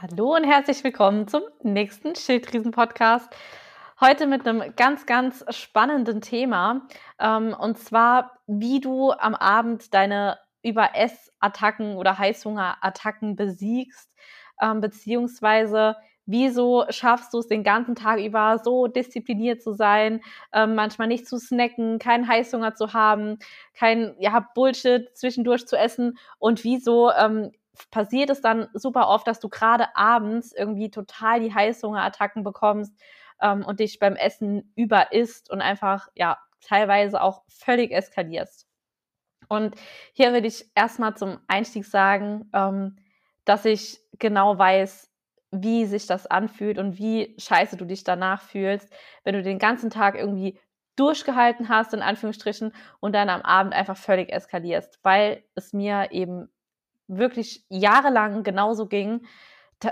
Hallo und herzlich willkommen zum nächsten Schilddrüsen-Podcast. Heute mit einem ganz, ganz spannenden Thema. Ähm, und zwar, wie du am Abend deine Überessattacken oder Heißhungerattacken besiegst, ähm, beziehungsweise wieso schaffst du es den ganzen Tag über so diszipliniert zu sein, ähm, manchmal nicht zu snacken, keinen Heißhunger zu haben, kein ja, Bullshit zwischendurch zu essen und wieso ähm, passiert es dann super oft, dass du gerade abends irgendwie total die Heißhungerattacken bekommst ähm, und dich beim Essen über isst und einfach, ja, teilweise auch völlig eskalierst. Und hier würde ich erstmal zum Einstieg sagen, ähm, dass ich genau weiß, wie sich das anfühlt und wie scheiße du dich danach fühlst, wenn du den ganzen Tag irgendwie durchgehalten hast, in Anführungsstrichen, und dann am Abend einfach völlig eskalierst, weil es mir eben wirklich jahrelang genauso ging,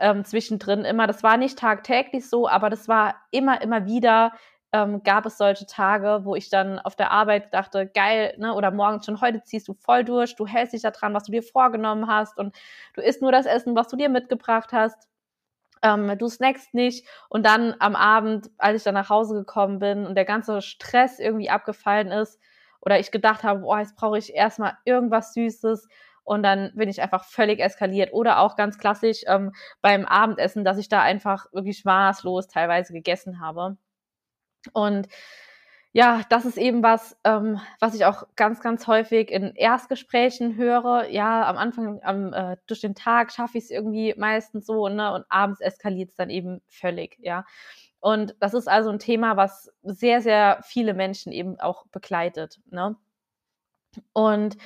ähm, zwischendrin immer. Das war nicht tagtäglich so, aber das war immer, immer wieder ähm, gab es solche Tage, wo ich dann auf der Arbeit dachte, geil, ne, oder morgens schon, heute ziehst du voll durch, du hältst dich daran, was du dir vorgenommen hast und du isst nur das Essen, was du dir mitgebracht hast. Ähm, du snackst nicht und dann am Abend, als ich dann nach Hause gekommen bin und der ganze Stress irgendwie abgefallen ist oder ich gedacht habe, boah, jetzt brauche ich erstmal irgendwas Süßes und dann bin ich einfach völlig eskaliert. Oder auch ganz klassisch ähm, beim Abendessen, dass ich da einfach wirklich maßlos teilweise gegessen habe. Und ja, das ist eben was, ähm, was ich auch ganz, ganz häufig in Erstgesprächen höre. Ja, am Anfang, am, äh, durch den Tag schaffe ich es irgendwie meistens so, ne? Und abends eskaliert es dann eben völlig, ja. Und das ist also ein Thema, was sehr, sehr viele Menschen eben auch begleitet, ne? Und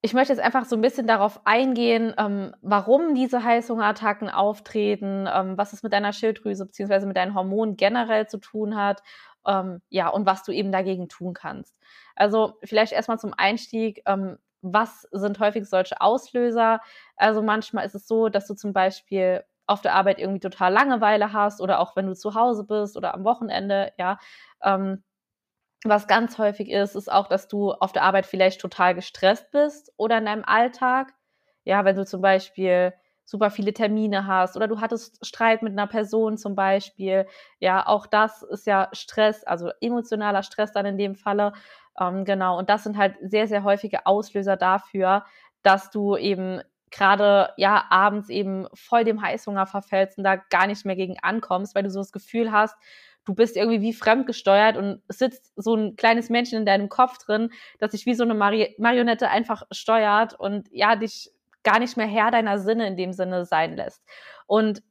ich möchte jetzt einfach so ein bisschen darauf eingehen, ähm, warum diese Heißhungerattacken auftreten, ähm, was es mit deiner Schilddrüse bzw. mit deinen Hormonen generell zu tun hat, ähm, ja, und was du eben dagegen tun kannst. Also vielleicht erstmal zum Einstieg, ähm, was sind häufig solche Auslöser? Also manchmal ist es so, dass du zum Beispiel auf der Arbeit irgendwie total Langeweile hast oder auch wenn du zu Hause bist oder am Wochenende, ja, ähm, was ganz häufig ist, ist auch, dass du auf der Arbeit vielleicht total gestresst bist oder in deinem Alltag. Ja, wenn du zum Beispiel super viele Termine hast oder du hattest Streit mit einer Person zum Beispiel. Ja, auch das ist ja Stress, also emotionaler Stress dann in dem Falle. Ähm, genau. Und das sind halt sehr, sehr häufige Auslöser dafür, dass du eben gerade ja abends eben voll dem Heißhunger verfällst und da gar nicht mehr gegen ankommst, weil du so das Gefühl hast, du bist irgendwie wie fremdgesteuert und sitzt so ein kleines Männchen in deinem Kopf drin, das sich wie so eine Mari Marionette einfach steuert und ja, dich gar nicht mehr Herr deiner Sinne in dem Sinne sein lässt. Und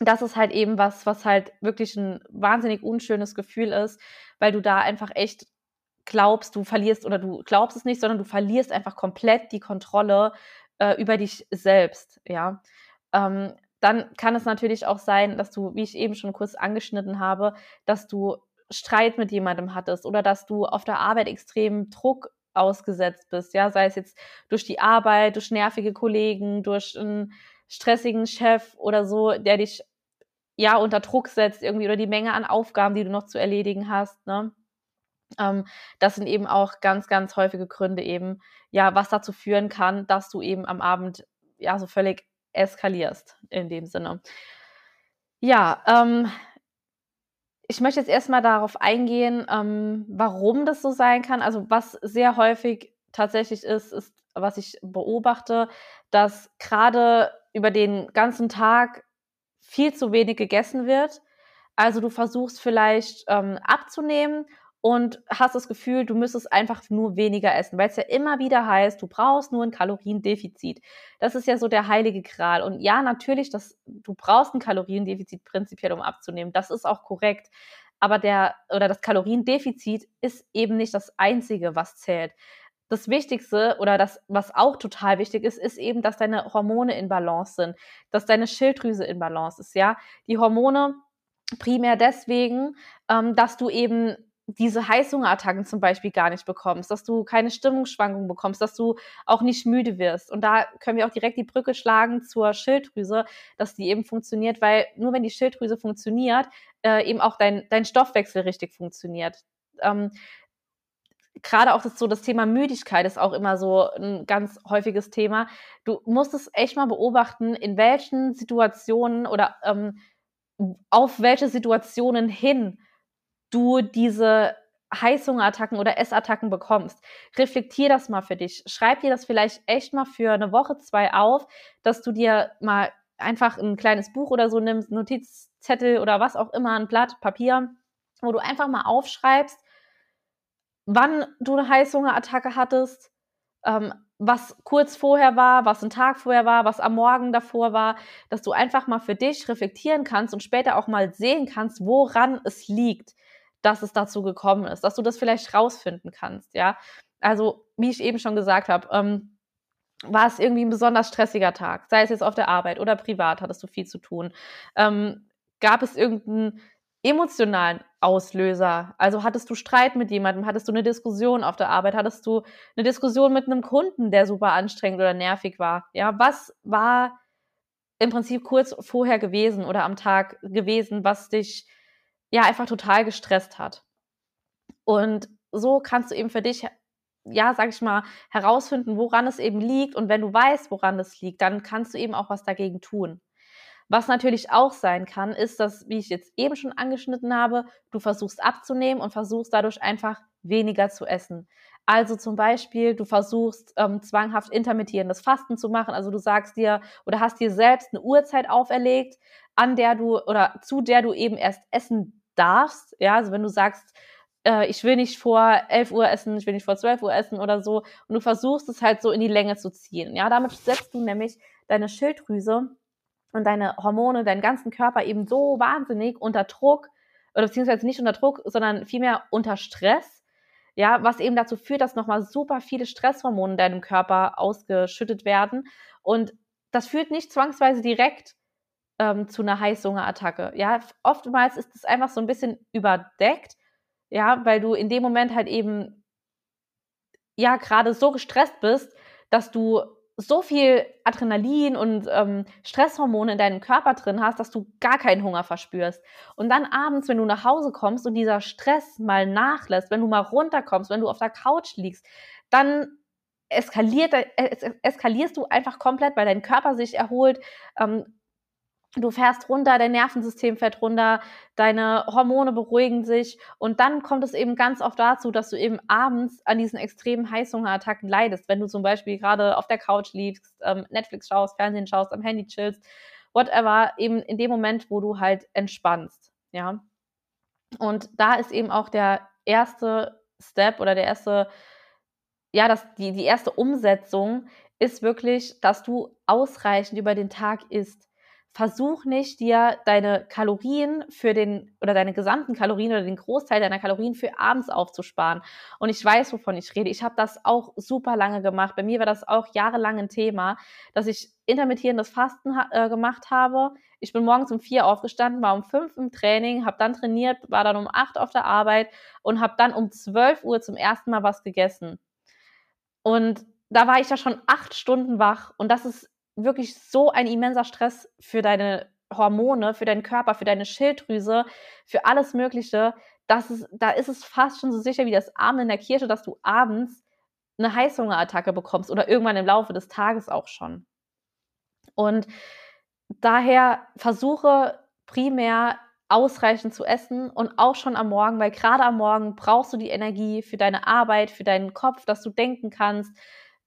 das ist halt eben was, was halt wirklich ein wahnsinnig unschönes Gefühl ist, weil du da einfach echt glaubst, du verlierst oder du glaubst es nicht, sondern du verlierst einfach komplett die Kontrolle äh, über dich selbst, ja. Ähm, dann kann es natürlich auch sein, dass du, wie ich eben schon kurz angeschnitten habe, dass du Streit mit jemandem hattest oder dass du auf der Arbeit extrem Druck ausgesetzt bist, ja, sei es jetzt durch die Arbeit, durch nervige Kollegen, durch einen stressigen Chef oder so, der dich ja unter Druck setzt irgendwie oder die Menge an Aufgaben, die du noch zu erledigen hast, ne? Ähm, das sind eben auch ganz, ganz häufige Gründe eben, ja, was dazu führen kann, dass du eben am Abend ja so völlig eskalierst in dem Sinne. Ja, ähm, ich möchte jetzt erstmal darauf eingehen, ähm, warum das so sein kann. Also was sehr häufig tatsächlich ist, ist, was ich beobachte, dass gerade über den ganzen Tag viel zu wenig gegessen wird. Also du versuchst vielleicht ähm, abzunehmen und hast das Gefühl, du müsstest einfach nur weniger essen, weil es ja immer wieder heißt, du brauchst nur ein Kaloriendefizit. Das ist ja so der heilige Gral. Und ja, natürlich, das, du brauchst ein Kaloriendefizit prinzipiell, um abzunehmen. Das ist auch korrekt. Aber der oder das Kaloriendefizit ist eben nicht das einzige, was zählt. Das Wichtigste oder das, was auch total wichtig ist, ist eben, dass deine Hormone in Balance sind, dass deine Schilddrüse in Balance ist. Ja, die Hormone primär deswegen, ähm, dass du eben diese Heißhungerattacken zum Beispiel gar nicht bekommst, dass du keine Stimmungsschwankungen bekommst, dass du auch nicht müde wirst. Und da können wir auch direkt die Brücke schlagen zur Schilddrüse, dass die eben funktioniert, weil nur wenn die Schilddrüse funktioniert, äh, eben auch dein, dein Stoffwechsel richtig funktioniert. Ähm, gerade auch das, so das Thema Müdigkeit ist auch immer so ein ganz häufiges Thema. Du musst es echt mal beobachten, in welchen Situationen oder ähm, auf welche Situationen hin du diese Heißhungerattacken oder Essattacken bekommst. Reflektier das mal für dich. Schreib dir das vielleicht echt mal für eine Woche, zwei auf, dass du dir mal einfach ein kleines Buch oder so nimmst, Notizzettel oder was auch immer, ein Blatt Papier, wo du einfach mal aufschreibst, wann du eine Heißhungerattacke hattest, ähm, was kurz vorher war, was ein Tag vorher war, was am Morgen davor war, dass du einfach mal für dich reflektieren kannst und später auch mal sehen kannst, woran es liegt, dass es dazu gekommen ist, dass du das vielleicht rausfinden kannst, ja. Also, wie ich eben schon gesagt habe, ähm, war es irgendwie ein besonders stressiger Tag, sei es jetzt auf der Arbeit oder privat, hattest du viel zu tun. Ähm, gab es irgendeinen emotionalen Auslöser? Also hattest du Streit mit jemandem, hattest du eine Diskussion auf der Arbeit, hattest du eine Diskussion mit einem Kunden, der super anstrengend oder nervig war? Ja, was war im Prinzip kurz vorher gewesen oder am Tag gewesen, was dich ja einfach total gestresst hat? Und so kannst du eben für dich ja, sag ich mal, herausfinden, woran es eben liegt. Und wenn du weißt, woran es liegt, dann kannst du eben auch was dagegen tun. Was natürlich auch sein kann, ist, dass, wie ich jetzt eben schon angeschnitten habe, du versuchst abzunehmen und versuchst dadurch einfach weniger zu essen. Also zum Beispiel, du versuchst ähm, zwanghaft intermittierendes Fasten zu machen. Also du sagst dir oder hast dir selbst eine Uhrzeit auferlegt, an der du oder zu der du eben erst essen darfst. Ja, also wenn du sagst, äh, ich will nicht vor 11 Uhr essen, ich will nicht vor 12 Uhr essen oder so. Und du versuchst es halt so in die Länge zu ziehen. Ja, damit setzt du nämlich deine Schilddrüse und deine Hormone, deinen ganzen Körper eben so wahnsinnig unter Druck, oder beziehungsweise nicht unter Druck, sondern vielmehr unter Stress, ja, was eben dazu führt, dass nochmal super viele Stresshormone in deinem Körper ausgeschüttet werden. Und das führt nicht zwangsweise direkt ähm, zu einer Heißhungerattacke. Ja, oftmals ist es einfach so ein bisschen überdeckt, ja, weil du in dem Moment halt eben ja gerade so gestresst bist, dass du so viel Adrenalin und ähm, Stresshormone in deinem Körper drin hast, dass du gar keinen Hunger verspürst. Und dann abends, wenn du nach Hause kommst und dieser Stress mal nachlässt, wenn du mal runterkommst, wenn du auf der Couch liegst, dann eskaliert, äh, eskalierst du einfach komplett, weil dein Körper sich erholt, ähm, du fährst runter, dein Nervensystem fährt runter, deine Hormone beruhigen sich und dann kommt es eben ganz oft dazu, dass du eben abends an diesen extremen Heißhungerattacken leidest, wenn du zum Beispiel gerade auf der Couch liegst, ähm, Netflix schaust, Fernsehen schaust, am Handy chillst, whatever, eben in dem Moment, wo du halt entspannst, ja. Und da ist eben auch der erste Step oder der erste, ja, das, die, die erste Umsetzung ist wirklich, dass du ausreichend über den Tag isst versuch nicht, dir deine Kalorien für den oder deine gesamten Kalorien oder den Großteil deiner Kalorien für abends aufzusparen. Und ich weiß, wovon ich rede. Ich habe das auch super lange gemacht. Bei mir war das auch jahrelang ein Thema, dass ich intermittierendes Fasten äh, gemacht habe. Ich bin morgens um vier aufgestanden, war um fünf im Training, habe dann trainiert, war dann um acht auf der Arbeit und habe dann um zwölf Uhr zum ersten Mal was gegessen. Und da war ich ja schon acht Stunden wach und das ist wirklich so ein immenser Stress für deine Hormone, für deinen Körper, für deine Schilddrüse, für alles Mögliche. Das ist, da ist es fast schon so sicher wie das Abend in der Kirche, dass du abends eine Heißhungerattacke bekommst oder irgendwann im Laufe des Tages auch schon. Und daher versuche primär ausreichend zu essen und auch schon am Morgen, weil gerade am Morgen brauchst du die Energie für deine Arbeit, für deinen Kopf, dass du denken kannst.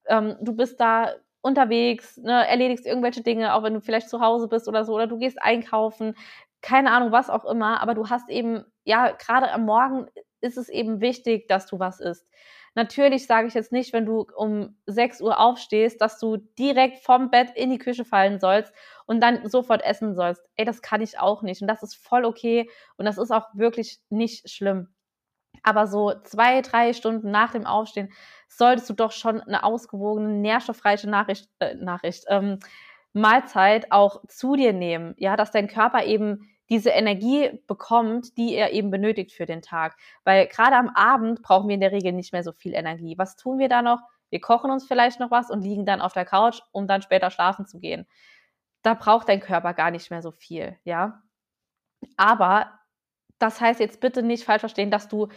Ähm, du bist da unterwegs, ne, erledigst irgendwelche Dinge, auch wenn du vielleicht zu Hause bist oder so, oder du gehst einkaufen, keine Ahnung, was auch immer, aber du hast eben, ja, gerade am Morgen ist es eben wichtig, dass du was isst. Natürlich sage ich jetzt nicht, wenn du um 6 Uhr aufstehst, dass du direkt vom Bett in die Küche fallen sollst und dann sofort essen sollst. Ey, das kann ich auch nicht. Und das ist voll okay und das ist auch wirklich nicht schlimm. Aber so zwei, drei Stunden nach dem Aufstehen solltest du doch schon eine ausgewogene, nährstoffreiche Nachricht, äh, Nachricht ähm, Mahlzeit auch zu dir nehmen. Ja, dass dein Körper eben diese Energie bekommt, die er eben benötigt für den Tag. Weil gerade am Abend brauchen wir in der Regel nicht mehr so viel Energie. Was tun wir da noch? Wir kochen uns vielleicht noch was und liegen dann auf der Couch, um dann später schlafen zu gehen. Da braucht dein Körper gar nicht mehr so viel, ja. Aber das heißt jetzt bitte nicht falsch verstehen, dass du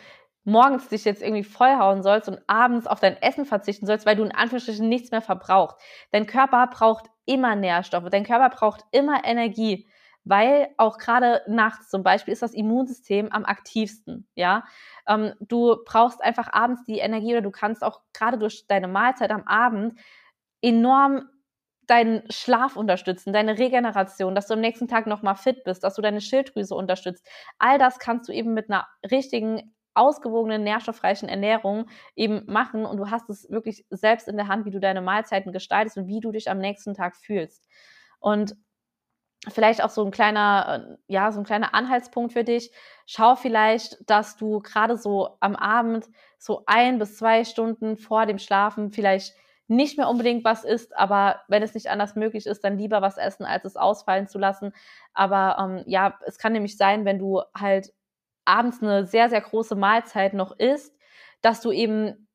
morgens dich jetzt irgendwie vollhauen sollst und abends auf dein Essen verzichten sollst, weil du in Anführungsstrichen nichts mehr verbrauchst. Dein Körper braucht immer Nährstoffe, dein Körper braucht immer Energie, weil auch gerade nachts zum Beispiel ist das Immunsystem am aktivsten, ja. Ähm, du brauchst einfach abends die Energie oder du kannst auch gerade durch deine Mahlzeit am Abend enorm deinen Schlaf unterstützen, deine Regeneration, dass du am nächsten Tag nochmal fit bist, dass du deine Schilddrüse unterstützt. All das kannst du eben mit einer richtigen ausgewogenen, nährstoffreichen Ernährung eben machen und du hast es wirklich selbst in der Hand, wie du deine Mahlzeiten gestaltest und wie du dich am nächsten Tag fühlst. Und vielleicht auch so ein kleiner, äh, ja, so ein kleiner Anhaltspunkt für dich. Schau vielleicht, dass du gerade so am Abend so ein bis zwei Stunden vor dem Schlafen vielleicht nicht mehr unbedingt was isst, aber wenn es nicht anders möglich ist, dann lieber was essen, als es ausfallen zu lassen. Aber ähm, ja, es kann nämlich sein, wenn du halt abends eine sehr, sehr große Mahlzeit noch isst, dass du eben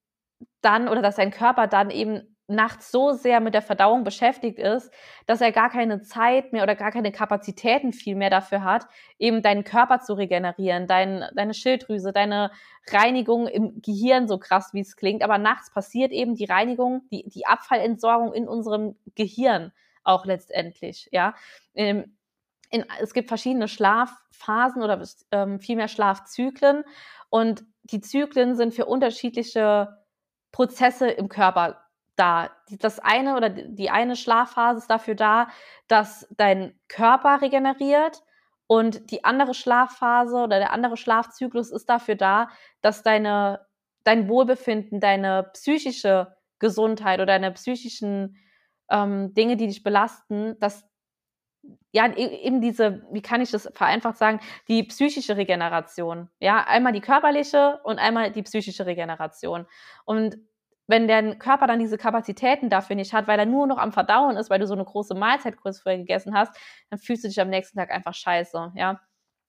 dann oder dass dein Körper dann eben nachts so sehr mit der Verdauung beschäftigt ist, dass er gar keine Zeit mehr oder gar keine Kapazitäten viel mehr dafür hat, eben deinen Körper zu regenerieren, dein, deine Schilddrüse, deine Reinigung im Gehirn, so krass wie es klingt. Aber nachts passiert eben die Reinigung, die, die Abfallentsorgung in unserem Gehirn auch letztendlich, ja. Ähm, in, es gibt verschiedene Schlafphasen oder ähm, vielmehr Schlafzyklen und die Zyklen sind für unterschiedliche Prozesse im Körper da. Das eine oder die eine Schlafphase ist dafür da, dass dein Körper regeneriert und die andere Schlafphase oder der andere Schlafzyklus ist dafür da, dass deine, dein Wohlbefinden, deine psychische Gesundheit oder deine psychischen ähm, Dinge, die dich belasten, dass ja, e, eben diese, wie kann ich das vereinfacht sagen, die psychische Regeneration. Ja, einmal die körperliche und einmal die psychische Regeneration. Und wenn dein Körper dann diese Kapazitäten dafür nicht hat, weil er nur noch am Verdauen ist, weil du so eine große Mahlzeit kurz vorher gegessen hast, dann fühlst du dich am nächsten Tag einfach scheiße, ja.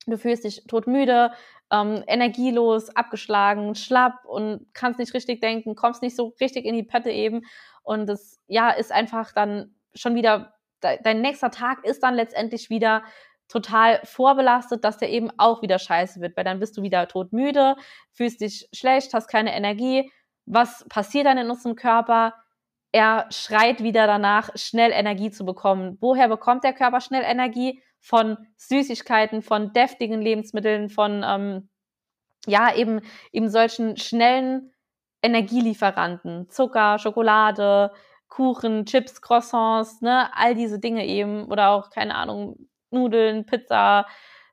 Du fühlst dich todmüde, ähm, energielos, abgeschlagen, schlapp und kannst nicht richtig denken, kommst nicht so richtig in die Pötte eben. Und das, ja, ist einfach dann schon wieder, dein nächster Tag ist dann letztendlich wieder total vorbelastet, dass der eben auch wieder scheiße wird, weil dann bist du wieder todmüde, fühlst dich schlecht, hast keine Energie, was passiert dann in unserem Körper? Er schreit wieder danach, schnell Energie zu bekommen. Woher bekommt der Körper schnell Energie? Von Süßigkeiten, von deftigen Lebensmitteln, von ähm, ja eben eben solchen schnellen Energielieferanten, Zucker, Schokolade, Kuchen, Chips, Croissants, ne, all diese Dinge eben oder auch keine Ahnung Nudeln, Pizza,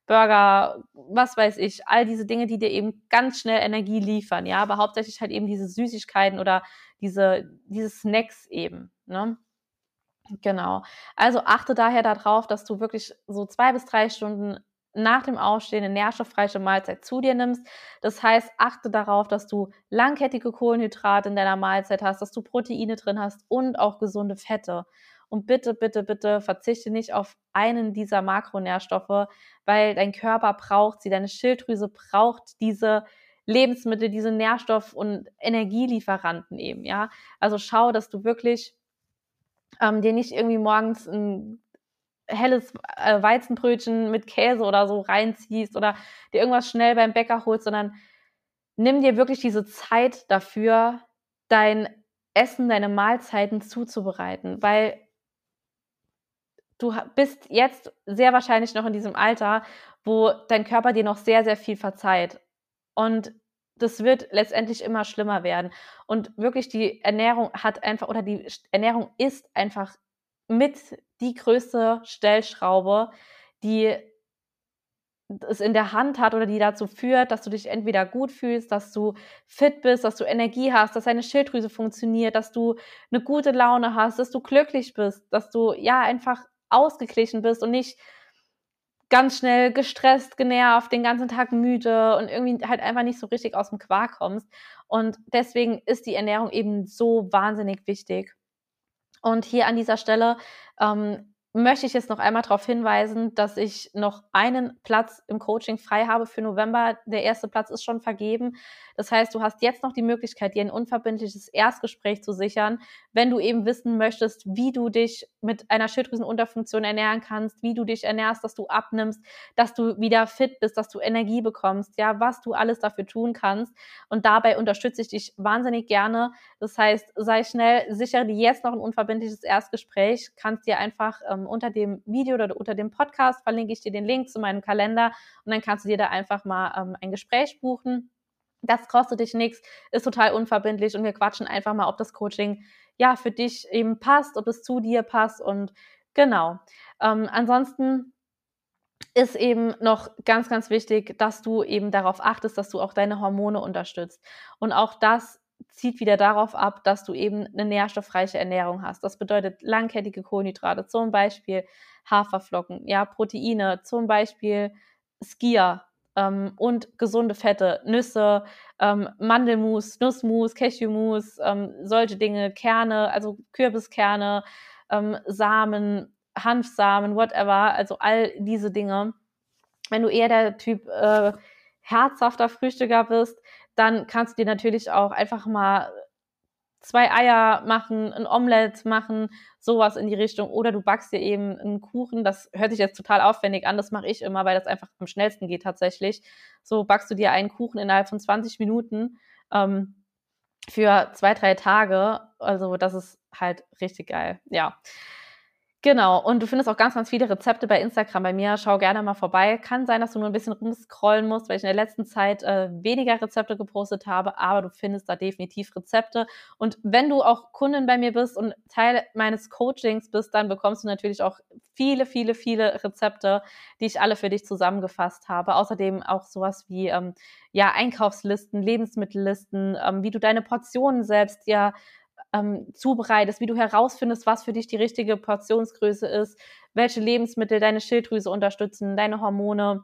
Burger, was weiß ich, all diese Dinge, die dir eben ganz schnell Energie liefern, ja, aber hauptsächlich halt eben diese Süßigkeiten oder diese, diese Snacks eben, ne? Genau. Also achte daher darauf, dass du wirklich so zwei bis drei Stunden nach dem Aufstehen eine nährstoffreiche Mahlzeit zu dir nimmst. Das heißt, achte darauf, dass du langkettige Kohlenhydrate in deiner Mahlzeit hast, dass du Proteine drin hast und auch gesunde Fette. Und bitte, bitte, bitte verzichte nicht auf einen dieser Makronährstoffe, weil dein Körper braucht sie, deine Schilddrüse braucht diese Lebensmittel, diese Nährstoff- und Energielieferanten eben, ja. Also schau, dass du wirklich ähm, dir nicht irgendwie morgens ein helles äh, Weizenbrötchen mit Käse oder so reinziehst oder dir irgendwas schnell beim Bäcker holst, sondern nimm dir wirklich diese Zeit dafür, dein Essen, deine Mahlzeiten zuzubereiten, weil du bist jetzt sehr wahrscheinlich noch in diesem Alter, wo dein Körper dir noch sehr, sehr viel verzeiht. Und das wird letztendlich immer schlimmer werden. Und wirklich die Ernährung hat einfach, oder die Ernährung ist einfach mit die größte Stellschraube, die es in der Hand hat oder die dazu führt, dass du dich entweder gut fühlst, dass du fit bist, dass du Energie hast, dass deine Schilddrüse funktioniert, dass du eine gute Laune hast, dass du glücklich bist, dass du ja einfach ausgeglichen bist und nicht ganz schnell gestresst, genervt, den ganzen Tag müde und irgendwie halt einfach nicht so richtig aus dem Quark kommst. Und deswegen ist die Ernährung eben so wahnsinnig wichtig. Und hier an dieser Stelle ähm, möchte ich jetzt noch einmal darauf hinweisen, dass ich noch einen Platz im Coaching frei habe für November. Der erste Platz ist schon vergeben. Das heißt, du hast jetzt noch die Möglichkeit, dir ein unverbindliches Erstgespräch zu sichern, wenn du eben wissen möchtest, wie du dich mit einer Schilddrüsenunterfunktion ernähren kannst, wie du dich ernährst, dass du abnimmst, dass du wieder fit bist, dass du Energie bekommst, ja, was du alles dafür tun kannst. Und dabei unterstütze ich dich wahnsinnig gerne. Das heißt, sei schnell, sichere dir jetzt noch ein unverbindliches Erstgespräch, kannst dir einfach ähm, unter dem Video oder unter dem Podcast verlinke ich dir den Link zu meinem Kalender und dann kannst du dir da einfach mal ähm, ein Gespräch buchen. Das kostet dich nichts, ist total unverbindlich und wir quatschen einfach mal, ob das Coaching ja für dich eben passt, ob es zu dir passt und genau. Ähm, ansonsten ist eben noch ganz, ganz wichtig, dass du eben darauf achtest, dass du auch deine Hormone unterstützt. Und auch das zieht wieder darauf ab, dass du eben eine nährstoffreiche Ernährung hast. Das bedeutet langkettige Kohlenhydrate, zum Beispiel Haferflocken, ja, Proteine, zum Beispiel Skier, ähm, und gesunde Fette, Nüsse, ähm, Mandelmus, Nussmus, Cashewmus, ähm, solche Dinge, Kerne, also Kürbiskerne, ähm, Samen, Hanfsamen, whatever, also all diese Dinge. Wenn du eher der Typ äh, herzhafter Frühstücker bist, dann kannst du dir natürlich auch einfach mal zwei Eier machen, ein Omelett machen, sowas in die Richtung. Oder du backst dir eben einen Kuchen. Das hört sich jetzt total aufwendig an. Das mache ich immer, weil das einfach am schnellsten geht tatsächlich. So backst du dir einen Kuchen innerhalb von 20 Minuten ähm, für zwei, drei Tage. Also das ist halt richtig geil. Ja. Genau, und du findest auch ganz, ganz viele Rezepte bei Instagram bei mir. Schau gerne mal vorbei. Kann sein, dass du nur ein bisschen rumscrollen musst, weil ich in der letzten Zeit äh, weniger Rezepte gepostet habe, aber du findest da definitiv Rezepte. Und wenn du auch Kundin bei mir bist und Teil meines Coachings bist, dann bekommst du natürlich auch viele, viele, viele Rezepte, die ich alle für dich zusammengefasst habe. Außerdem auch sowas wie ähm, ja, Einkaufslisten, Lebensmittellisten, ähm, wie du deine Portionen selbst ja ähm, zubereitest, wie du herausfindest, was für dich die richtige Portionsgröße ist, welche Lebensmittel deine Schilddrüse unterstützen, deine Hormone.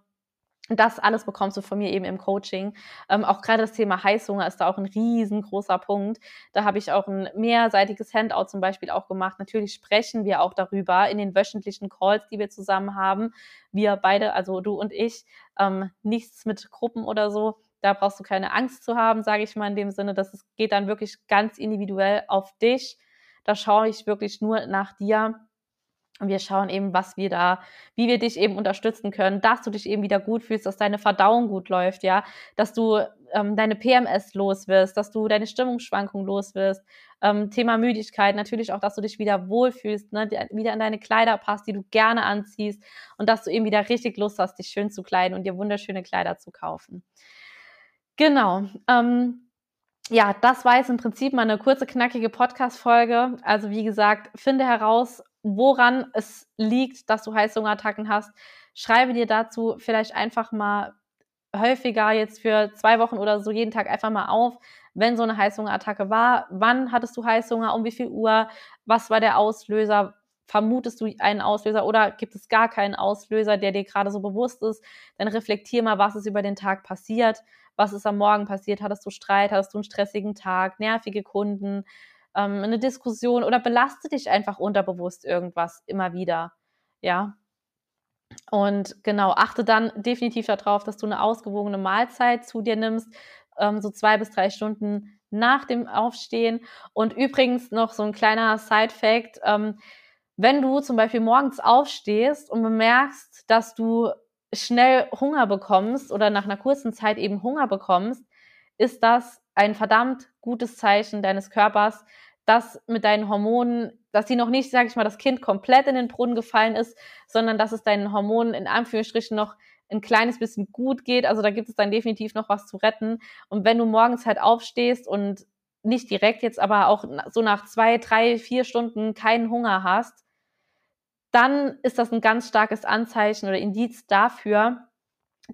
Das alles bekommst du von mir eben im Coaching. Ähm, auch gerade das Thema Heißhunger ist da auch ein riesengroßer Punkt. Da habe ich auch ein mehrseitiges Handout zum Beispiel auch gemacht. Natürlich sprechen wir auch darüber in den wöchentlichen Calls, die wir zusammen haben. Wir beide, also du und ich, ähm, nichts mit Gruppen oder so. Da brauchst du keine Angst zu haben, sage ich mal in dem Sinne, dass es geht dann wirklich ganz individuell auf dich. Da schaue ich wirklich nur nach dir. Und wir schauen eben, was wir da, wie wir dich eben unterstützen können, dass du dich eben wieder gut fühlst, dass deine Verdauung gut läuft, ja, dass du ähm, deine PMS los wirst, dass du deine Stimmungsschwankungen los wirst. Ähm, Thema Müdigkeit, natürlich auch, dass du dich wieder wohlfühlst, ne, wieder in deine Kleider passt, die du gerne anziehst und dass du eben wieder richtig Lust hast, dich schön zu kleiden und dir wunderschöne Kleider zu kaufen. Genau. Ähm, ja, das war jetzt im Prinzip mal eine kurze, knackige Podcast-Folge. Also, wie gesagt, finde heraus, woran es liegt, dass du Heißhungerattacken hast. Schreibe dir dazu vielleicht einfach mal häufiger jetzt für zwei Wochen oder so jeden Tag einfach mal auf, wenn so eine Heißhungerattacke war. Wann hattest du Heißhunger? Um wie viel Uhr? Was war der Auslöser? Vermutest du einen Auslöser oder gibt es gar keinen Auslöser, der dir gerade so bewusst ist? Dann reflektier mal, was ist über den Tag passiert was ist am Morgen passiert? Hattest du Streit? Hattest du einen stressigen Tag? Nervige Kunden? Ähm, eine Diskussion? Oder belastet dich einfach unterbewusst irgendwas immer wieder? Ja. Und genau, achte dann definitiv darauf, dass du eine ausgewogene Mahlzeit zu dir nimmst, ähm, so zwei bis drei Stunden nach dem Aufstehen. Und übrigens noch so ein kleiner Side-Fact. Ähm, wenn du zum Beispiel morgens aufstehst und bemerkst, dass du schnell Hunger bekommst oder nach einer kurzen Zeit eben Hunger bekommst, ist das ein verdammt gutes Zeichen deines Körpers, dass mit deinen Hormonen, dass sie noch nicht, sage ich mal, das Kind komplett in den Brunnen gefallen ist, sondern dass es deinen Hormonen in Anführungsstrichen noch ein kleines bisschen gut geht. Also da gibt es dann definitiv noch was zu retten. Und wenn du morgens halt aufstehst und nicht direkt jetzt, aber auch so nach zwei, drei, vier Stunden keinen Hunger hast, dann ist das ein ganz starkes Anzeichen oder Indiz dafür,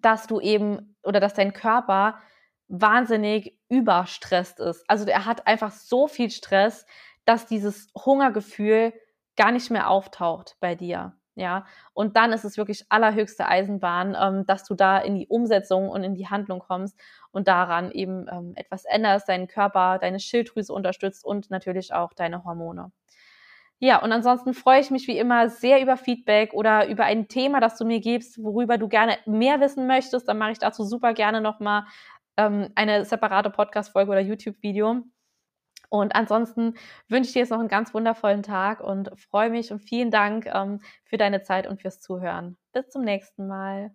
dass du eben oder dass dein Körper wahnsinnig überstresst ist. Also er hat einfach so viel Stress, dass dieses Hungergefühl gar nicht mehr auftaucht bei dir. Ja, und dann ist es wirklich allerhöchste Eisenbahn, ähm, dass du da in die Umsetzung und in die Handlung kommst und daran eben ähm, etwas änderst, deinen Körper, deine Schilddrüse unterstützt und natürlich auch deine Hormone. Ja, und ansonsten freue ich mich wie immer sehr über Feedback oder über ein Thema, das du mir gibst, worüber du gerne mehr wissen möchtest. Dann mache ich dazu super gerne nochmal ähm, eine separate Podcast-Folge oder YouTube-Video. Und ansonsten wünsche ich dir jetzt noch einen ganz wundervollen Tag und freue mich und vielen Dank ähm, für deine Zeit und fürs Zuhören. Bis zum nächsten Mal.